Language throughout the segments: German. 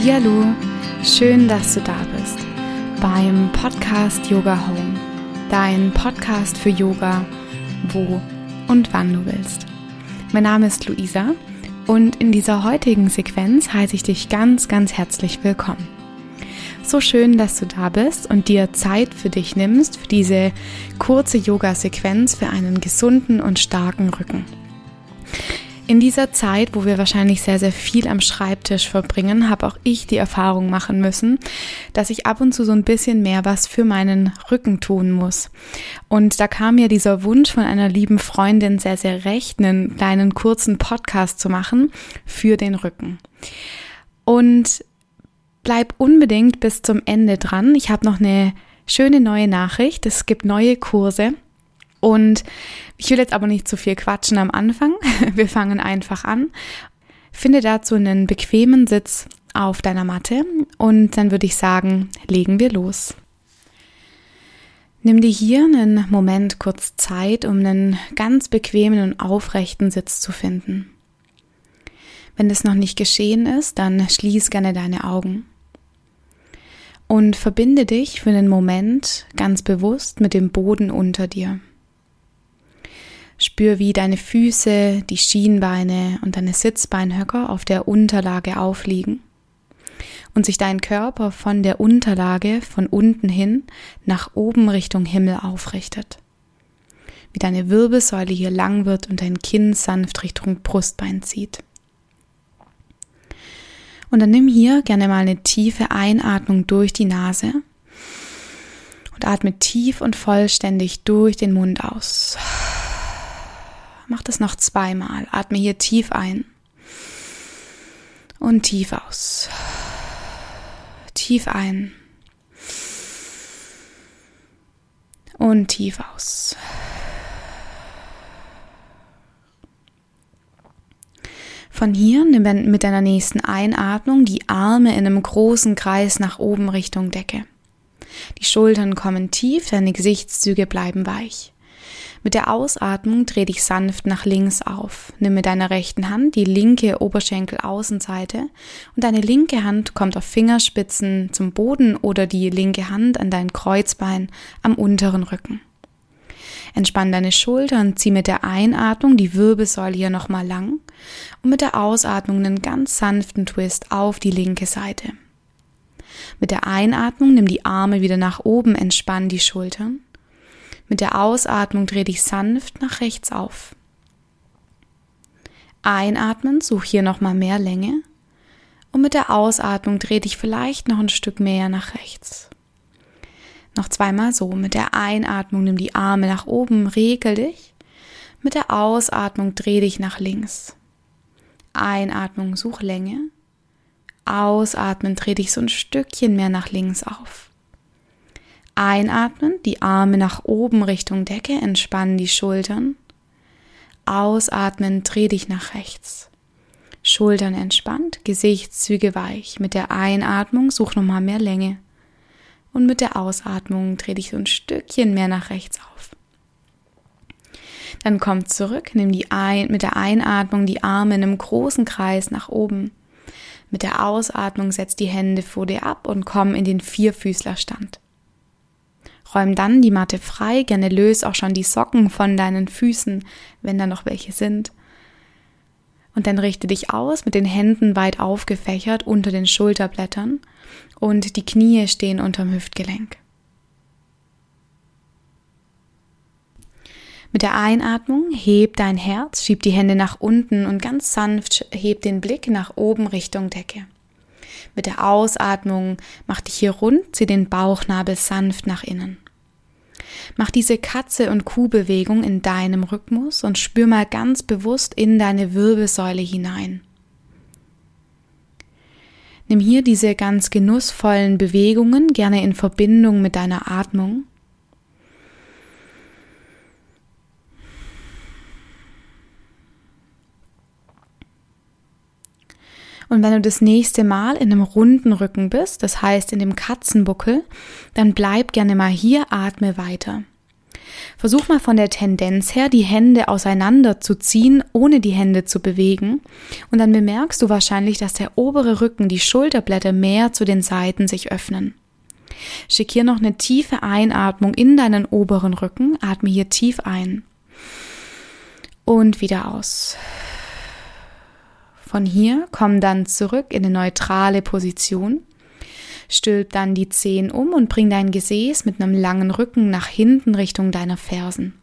Hallihallo, schön, dass du da bist beim Podcast Yoga Home, dein Podcast für Yoga, wo und wann du willst. Mein Name ist Luisa und in dieser heutigen Sequenz heiße ich dich ganz, ganz herzlich willkommen. So schön, dass du da bist und dir Zeit für dich nimmst, für diese kurze Yoga-Sequenz für einen gesunden und starken Rücken. In dieser Zeit, wo wir wahrscheinlich sehr, sehr viel am Schreibtisch verbringen, habe auch ich die Erfahrung machen müssen, dass ich ab und zu so ein bisschen mehr was für meinen Rücken tun muss. Und da kam mir dieser Wunsch von einer lieben Freundin sehr, sehr recht, einen kleinen kurzen Podcast zu machen für den Rücken. Und bleib unbedingt bis zum Ende dran. Ich habe noch eine schöne neue Nachricht. Es gibt neue Kurse und ich will jetzt aber nicht zu viel quatschen am Anfang. Wir fangen einfach an. Finde dazu einen bequemen Sitz auf deiner Matte und dann würde ich sagen, legen wir los. Nimm dir hier einen Moment kurz Zeit, um einen ganz bequemen und aufrechten Sitz zu finden. Wenn das noch nicht geschehen ist, dann schließ gerne deine Augen und verbinde dich für einen Moment ganz bewusst mit dem Boden unter dir. Spür, wie deine Füße, die Schienbeine und deine Sitzbeinhöcker auf der Unterlage aufliegen und sich dein Körper von der Unterlage von unten hin nach oben Richtung Himmel aufrichtet. Wie deine Wirbelsäule hier lang wird und dein Kinn sanft Richtung Brustbein zieht. Und dann nimm hier gerne mal eine tiefe Einatmung durch die Nase und atme tief und vollständig durch den Mund aus. Mach das noch zweimal. Atme hier tief ein und tief aus. Tief ein und tief aus. Von hier nimm mit deiner nächsten Einatmung die Arme in einem großen Kreis nach oben Richtung Decke. Die Schultern kommen tief, deine Gesichtszüge bleiben weich. Mit der Ausatmung dreh dich sanft nach links auf. Nimm mit deiner rechten Hand die linke Oberschenkelaußenseite und deine linke Hand kommt auf Fingerspitzen zum Boden oder die linke Hand an dein Kreuzbein am unteren Rücken. Entspann deine Schultern, zieh mit der Einatmung die Wirbelsäule hier nochmal lang und mit der Ausatmung einen ganz sanften Twist auf die linke Seite. Mit der Einatmung nimm die Arme wieder nach oben, entspann die Schultern. Mit der Ausatmung dreh dich sanft nach rechts auf. Einatmen, such hier nochmal mehr Länge. Und mit der Ausatmung dreh dich vielleicht noch ein Stück mehr nach rechts. Noch zweimal so. Mit der Einatmung nimm die Arme nach oben, regel dich. Mit der Ausatmung dreh dich nach links. Einatmung, such Länge. Ausatmen, dreh dich so ein Stückchen mehr nach links auf. Einatmen, die Arme nach oben Richtung Decke, entspannen die Schultern. Ausatmen, dreh dich nach rechts. Schultern entspannt, Gesichtszüge weich. Mit der Einatmung such nochmal mehr Länge. Und mit der Ausatmung dreh dich so ein Stückchen mehr nach rechts auf. Dann komm zurück, nimm die ein, mit der Einatmung die Arme in einem großen Kreis nach oben. Mit der Ausatmung setz die Hände vor dir ab und komm in den Vierfüßlerstand. Räum dann die Matte frei, gerne löse auch schon die Socken von deinen Füßen, wenn da noch welche sind. Und dann richte dich aus mit den Händen weit aufgefächert unter den Schulterblättern und die Knie stehen unterm Hüftgelenk. Mit der Einatmung heb dein Herz, schieb die Hände nach unten und ganz sanft heb den Blick nach oben Richtung Decke. Mit der Ausatmung mach dich hier rund, zieh den Bauchnabel sanft nach innen. Mach diese Katze- und Kuhbewegung in deinem Rhythmus und spür mal ganz bewusst in deine Wirbelsäule hinein. Nimm hier diese ganz genussvollen Bewegungen gerne in Verbindung mit deiner Atmung Und wenn du das nächste Mal in einem runden Rücken bist, das heißt in dem Katzenbuckel, dann bleib gerne mal hier, atme weiter. Versuch mal von der Tendenz her, die Hände auseinander zu ziehen, ohne die Hände zu bewegen. Und dann bemerkst du wahrscheinlich, dass der obere Rücken, die Schulterblätter mehr zu den Seiten sich öffnen. Schick hier noch eine tiefe Einatmung in deinen oberen Rücken. Atme hier tief ein. Und wieder aus. Von hier komm dann zurück in eine neutrale Position. Stülp dann die Zehen um und bring dein Gesäß mit einem langen Rücken nach hinten Richtung deiner Fersen.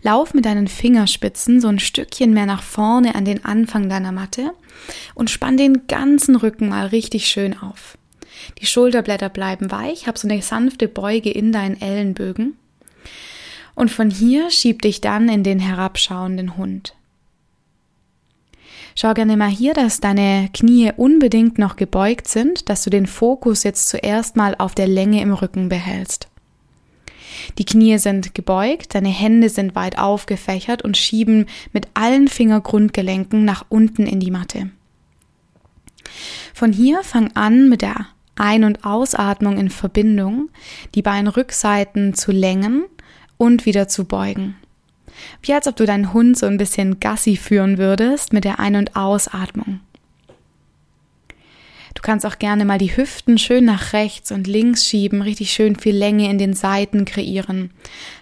Lauf mit deinen Fingerspitzen so ein Stückchen mehr nach vorne an den Anfang deiner Matte und spann den ganzen Rücken mal richtig schön auf. Die Schulterblätter bleiben weich, hab so eine sanfte Beuge in deinen Ellenbögen. Und von hier schieb dich dann in den herabschauenden Hund. Schau gerne mal hier, dass deine Knie unbedingt noch gebeugt sind, dass du den Fokus jetzt zuerst mal auf der Länge im Rücken behältst. Die Knie sind gebeugt, deine Hände sind weit aufgefächert und schieben mit allen Fingergrundgelenken nach unten in die Matte. Von hier fang an mit der Ein- und Ausatmung in Verbindung, die Beinrückseiten zu längen und wieder zu beugen. Wie als ob du deinen Hund so ein bisschen Gassi führen würdest mit der Ein- und Ausatmung. Du kannst auch gerne mal die Hüften schön nach rechts und links schieben, richtig schön viel Länge in den Seiten kreieren.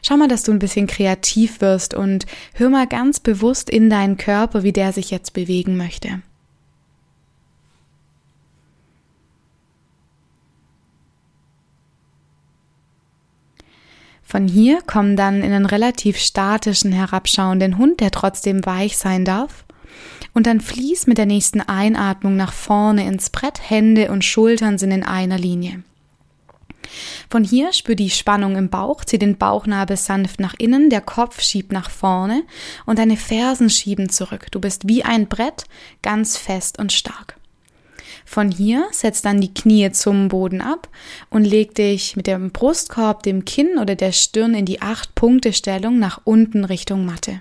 Schau mal, dass du ein bisschen kreativ wirst und hör mal ganz bewusst in deinen Körper, wie der sich jetzt bewegen möchte. Von hier komm dann in einen relativ statischen, herabschauenden Hund, der trotzdem weich sein darf. Und dann fließ mit der nächsten Einatmung nach vorne ins Brett, Hände und Schultern sind in einer Linie. Von hier spür die Spannung im Bauch, zieh den Bauchnabel sanft nach innen, der Kopf schiebt nach vorne und deine Fersen schieben zurück. Du bist wie ein Brett, ganz fest und stark. Von hier setz dann die Knie zum Boden ab und leg dich mit dem Brustkorb, dem Kinn oder der Stirn in die Acht-Punkte-Stellung nach unten Richtung Matte.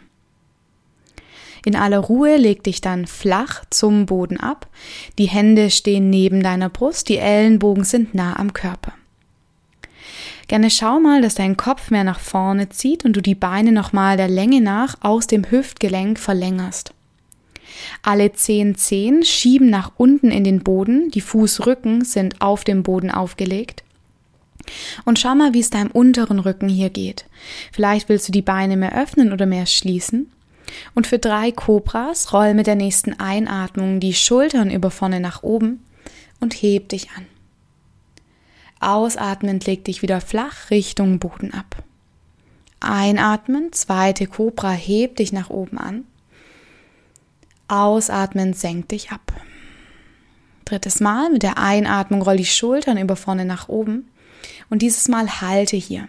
In aller Ruhe leg dich dann flach zum Boden ab. Die Hände stehen neben deiner Brust, die Ellenbogen sind nah am Körper. Gerne schau mal, dass dein Kopf mehr nach vorne zieht und du die Beine nochmal der Länge nach aus dem Hüftgelenk verlängerst. Alle zehn Zehen schieben nach unten in den Boden, die Fußrücken sind auf dem Boden aufgelegt. Und schau mal, wie es deinem unteren Rücken hier geht. Vielleicht willst du die Beine mehr öffnen oder mehr schließen. Und für drei Kobras roll mit der nächsten Einatmung die Schultern über vorne nach oben und heb dich an. Ausatmend leg dich wieder flach Richtung Boden ab. Einatmen, zweite Kobra, heb dich nach oben an. Ausatmen, senk dich ab. Drittes Mal mit der Einatmung roll die Schultern über vorne nach oben und dieses Mal halte hier.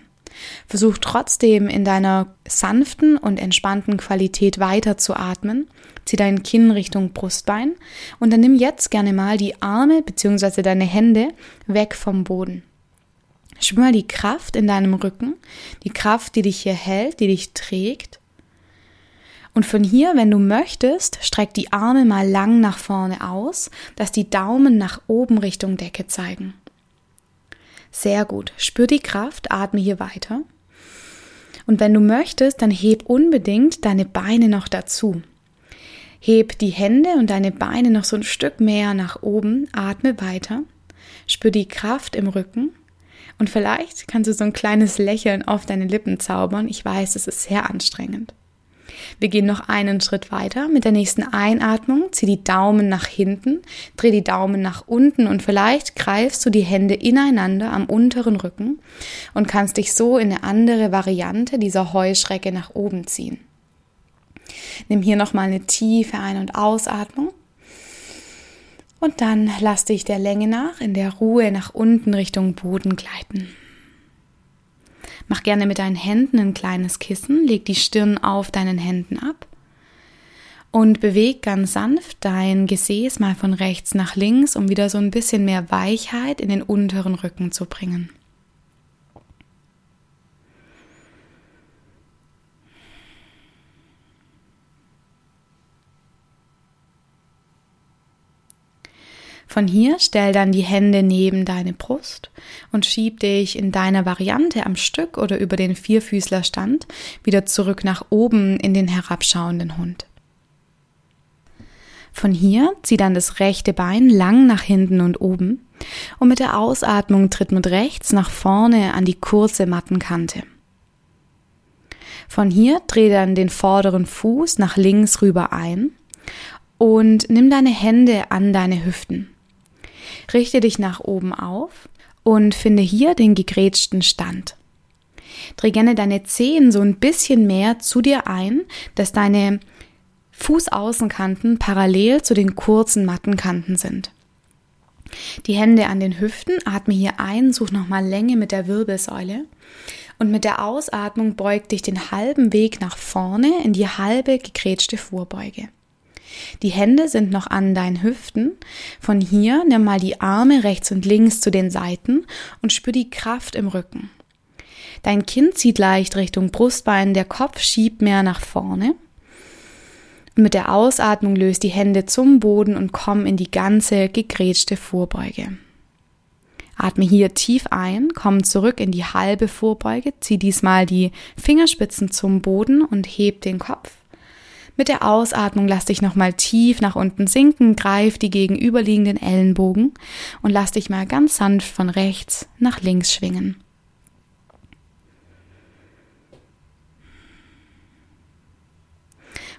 Versuch trotzdem in deiner sanften und entspannten Qualität weiter zu atmen. Zieh dein Kinn Richtung Brustbein und dann nimm jetzt gerne mal die Arme bzw. deine Hände weg vom Boden. Spür mal die Kraft in deinem Rücken, die Kraft, die dich hier hält, die dich trägt. Und von hier, wenn du möchtest, streck die Arme mal lang nach vorne aus, dass die Daumen nach oben Richtung Decke zeigen. Sehr gut. Spür die Kraft, atme hier weiter. Und wenn du möchtest, dann heb unbedingt deine Beine noch dazu. Heb die Hände und deine Beine noch so ein Stück mehr nach oben, atme weiter. Spür die Kraft im Rücken. Und vielleicht kannst du so ein kleines Lächeln auf deine Lippen zaubern. Ich weiß, es ist sehr anstrengend. Wir gehen noch einen Schritt weiter. Mit der nächsten Einatmung zieh die Daumen nach hinten, dreh die Daumen nach unten und vielleicht greifst du die Hände ineinander am unteren Rücken und kannst dich so in eine andere Variante dieser Heuschrecke nach oben ziehen. Nimm hier nochmal eine tiefe Ein- und Ausatmung. Und dann lass dich der Länge nach in der Ruhe nach unten Richtung Boden gleiten. Mach gerne mit deinen Händen ein kleines Kissen, leg die Stirn auf deinen Händen ab und beweg ganz sanft dein Gesäß mal von rechts nach links, um wieder so ein bisschen mehr Weichheit in den unteren Rücken zu bringen. Von hier stell dann die Hände neben deine Brust und schieb dich in deiner Variante am Stück oder über den Vierfüßlerstand wieder zurück nach oben in den herabschauenden Hund. Von hier zieh dann das rechte Bein lang nach hinten und oben und mit der Ausatmung tritt mit rechts nach vorne an die kurze Mattenkante. Von hier dreh dann den vorderen Fuß nach links rüber ein und nimm deine Hände an deine Hüften. Richte dich nach oben auf und finde hier den gegrätschten Stand. Dreh gerne deine Zehen so ein bisschen mehr zu dir ein, dass deine Fußaußenkanten parallel zu den kurzen Mattenkanten sind. Die Hände an den Hüften, atme hier ein, such nochmal Länge mit der Wirbelsäule und mit der Ausatmung beug dich den halben Weg nach vorne in die halbe gegrätschte Vorbeuge. Die Hände sind noch an deinen Hüften. Von hier nimm mal die Arme rechts und links zu den Seiten und spür die Kraft im Rücken. Dein Kinn zieht leicht Richtung Brustbein, der Kopf schiebt mehr nach vorne. Mit der Ausatmung löst die Hände zum Boden und komm in die ganze gegrätschte Vorbeuge. Atme hier tief ein, komm zurück in die halbe Vorbeuge, zieh diesmal die Fingerspitzen zum Boden und heb den Kopf. Mit der Ausatmung lass dich nochmal tief nach unten sinken, greif die gegenüberliegenden Ellenbogen und lass dich mal ganz sanft von rechts nach links schwingen.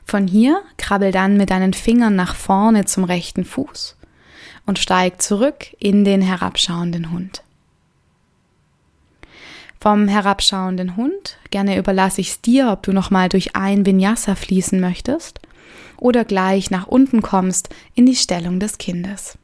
Von hier krabbel dann mit deinen Fingern nach vorne zum rechten Fuß und steig zurück in den herabschauenden Hund. Vom herabschauenden Hund gerne überlasse ich es dir, ob du nochmal durch ein Vinyasa fließen möchtest oder gleich nach unten kommst in die Stellung des Kindes.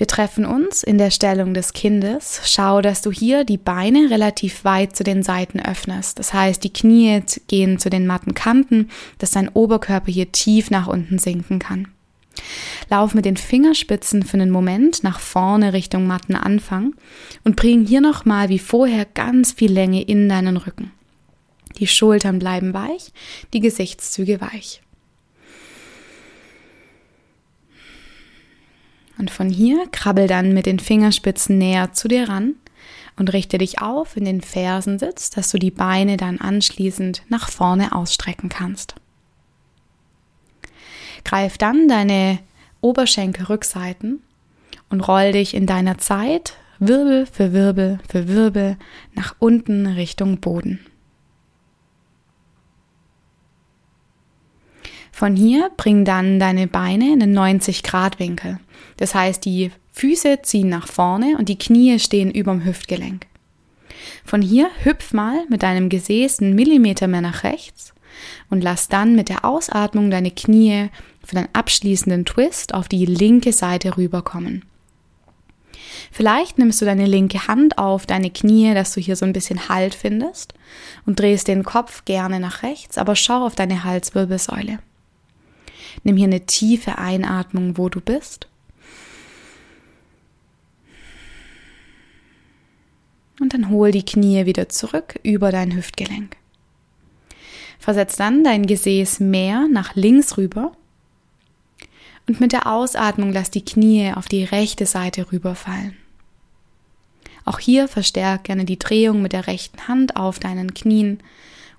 Wir treffen uns in der Stellung des Kindes. Schau, dass du hier die Beine relativ weit zu den Seiten öffnest. Das heißt, die Knie gehen zu den matten Kanten, dass dein Oberkörper hier tief nach unten sinken kann. Lauf mit den Fingerspitzen für einen Moment nach vorne Richtung matten Anfang und bring hier nochmal wie vorher ganz viel Länge in deinen Rücken. Die Schultern bleiben weich, die Gesichtszüge weich. Und von hier krabbel dann mit den Fingerspitzen näher zu dir ran und richte dich auf in den Fersensitz, dass du die Beine dann anschließend nach vorne ausstrecken kannst. Greif dann deine Oberschenkelrückseiten und roll dich in deiner Zeit Wirbel für Wirbel für Wirbel nach unten Richtung Boden. Von hier bring dann deine Beine in einen 90 Grad Winkel. Das heißt, die Füße ziehen nach vorne und die Knie stehen überm Hüftgelenk. Von hier hüpf mal mit deinem Gesäß einen Millimeter mehr nach rechts und lass dann mit der Ausatmung deine Knie für den abschließenden Twist auf die linke Seite rüberkommen. Vielleicht nimmst du deine linke Hand auf deine Knie, dass du hier so ein bisschen Halt findest und drehst den Kopf gerne nach rechts, aber schau auf deine Halswirbelsäule. Nimm hier eine tiefe Einatmung, wo du bist. Und dann hol die Knie wieder zurück über dein Hüftgelenk. Versetz dann dein Gesäß mehr nach links rüber. Und mit der Ausatmung lass die Knie auf die rechte Seite rüberfallen. Auch hier verstärk gerne die Drehung mit der rechten Hand auf deinen Knien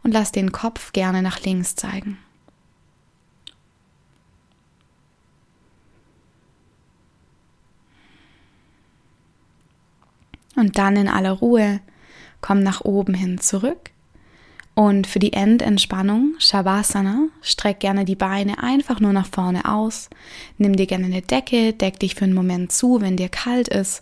und lass den Kopf gerne nach links zeigen. Und dann in aller Ruhe komm nach oben hin zurück. Und für die Endentspannung, Shavasana, streck gerne die Beine einfach nur nach vorne aus. Nimm dir gerne eine Decke, deck dich für einen Moment zu, wenn dir kalt ist.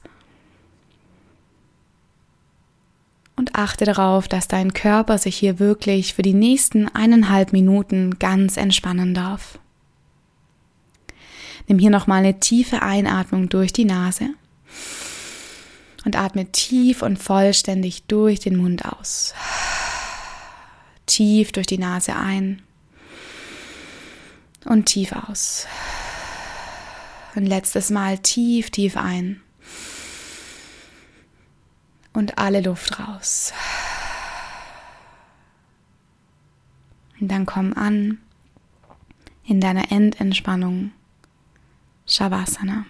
Und achte darauf, dass dein Körper sich hier wirklich für die nächsten eineinhalb Minuten ganz entspannen darf. Nimm hier nochmal eine tiefe Einatmung durch die Nase und atme tief und vollständig durch den Mund aus. Tief durch die Nase ein und tief aus. Ein letztes Mal tief, tief ein und alle Luft raus. Und dann komm an in deiner Endentspannung Shavasana.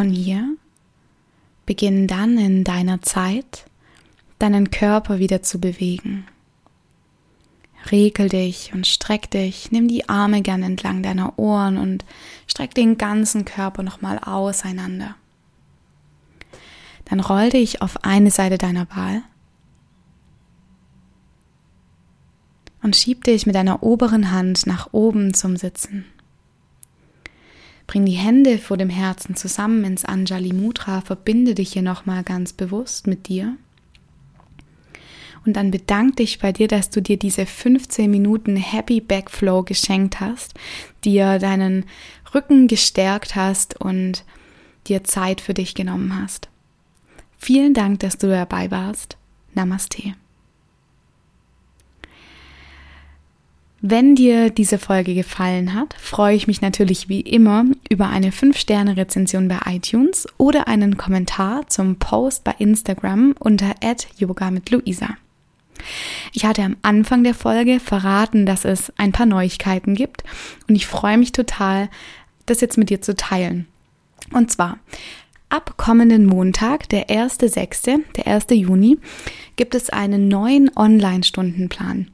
Von hier beginn dann in deiner Zeit deinen Körper wieder zu bewegen. Regel dich und streck dich, nimm die Arme gern entlang deiner Ohren und streck den ganzen Körper nochmal auseinander. Dann roll dich auf eine Seite deiner Wahl und schieb dich mit deiner oberen Hand nach oben zum Sitzen. Bring die Hände vor dem Herzen zusammen ins Anjali Mudra, verbinde dich hier nochmal ganz bewusst mit dir. Und dann bedank dich bei dir, dass du dir diese 15 Minuten Happy Backflow geschenkt hast, dir deinen Rücken gestärkt hast und dir Zeit für dich genommen hast. Vielen Dank, dass du dabei warst. Namaste. Wenn dir diese Folge gefallen hat, freue ich mich natürlich wie immer über eine 5-Sterne-Rezension bei iTunes oder einen Kommentar zum Post bei Instagram unter yoga mit Luisa. Ich hatte am Anfang der Folge verraten, dass es ein paar Neuigkeiten gibt und ich freue mich total, das jetzt mit dir zu teilen. Und zwar, ab kommenden Montag, der 1.6., der 1. Juni, gibt es einen neuen Online-Stundenplan.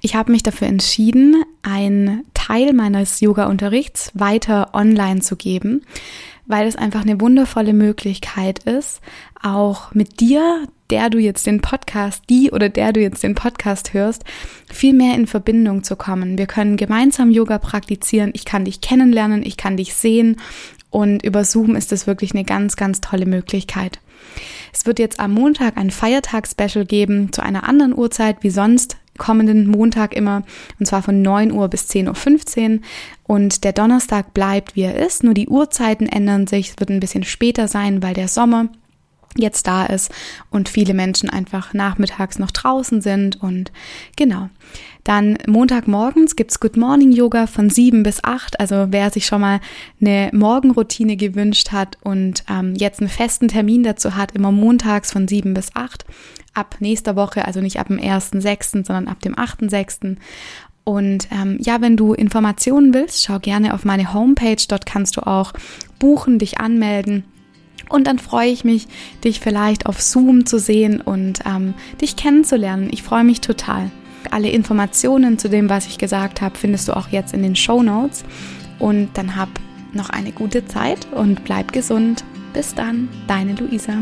Ich habe mich dafür entschieden, einen Teil meines Yoga-Unterrichts weiter online zu geben, weil es einfach eine wundervolle Möglichkeit ist, auch mit dir, der du jetzt den Podcast, die oder der du jetzt den Podcast hörst, viel mehr in Verbindung zu kommen. Wir können gemeinsam Yoga praktizieren. Ich kann dich kennenlernen, ich kann dich sehen und über Zoom ist das wirklich eine ganz, ganz tolle Möglichkeit. Es wird jetzt am Montag ein Feiertag-Special geben zu einer anderen Uhrzeit wie sonst kommenden Montag immer, und zwar von 9 Uhr bis 10.15 Uhr. Und der Donnerstag bleibt, wie er ist, nur die Uhrzeiten ändern sich. Es wird ein bisschen später sein, weil der Sommer jetzt da ist und viele Menschen einfach nachmittags noch draußen sind und genau. Dann Montagmorgens gibt's Good Morning Yoga von sieben bis acht. Also wer sich schon mal eine Morgenroutine gewünscht hat und ähm, jetzt einen festen Termin dazu hat, immer montags von sieben bis acht ab nächster Woche, also nicht ab dem 1.6., sondern ab dem 8.6. Und ähm, ja, wenn du Informationen willst, schau gerne auf meine Homepage. Dort kannst du auch buchen, dich anmelden. Und dann freue ich mich, dich vielleicht auf Zoom zu sehen und ähm, dich kennenzulernen. Ich freue mich total. Alle Informationen zu dem, was ich gesagt habe, findest du auch jetzt in den Show Notes. Und dann hab noch eine gute Zeit und bleib gesund. Bis dann, deine Luisa.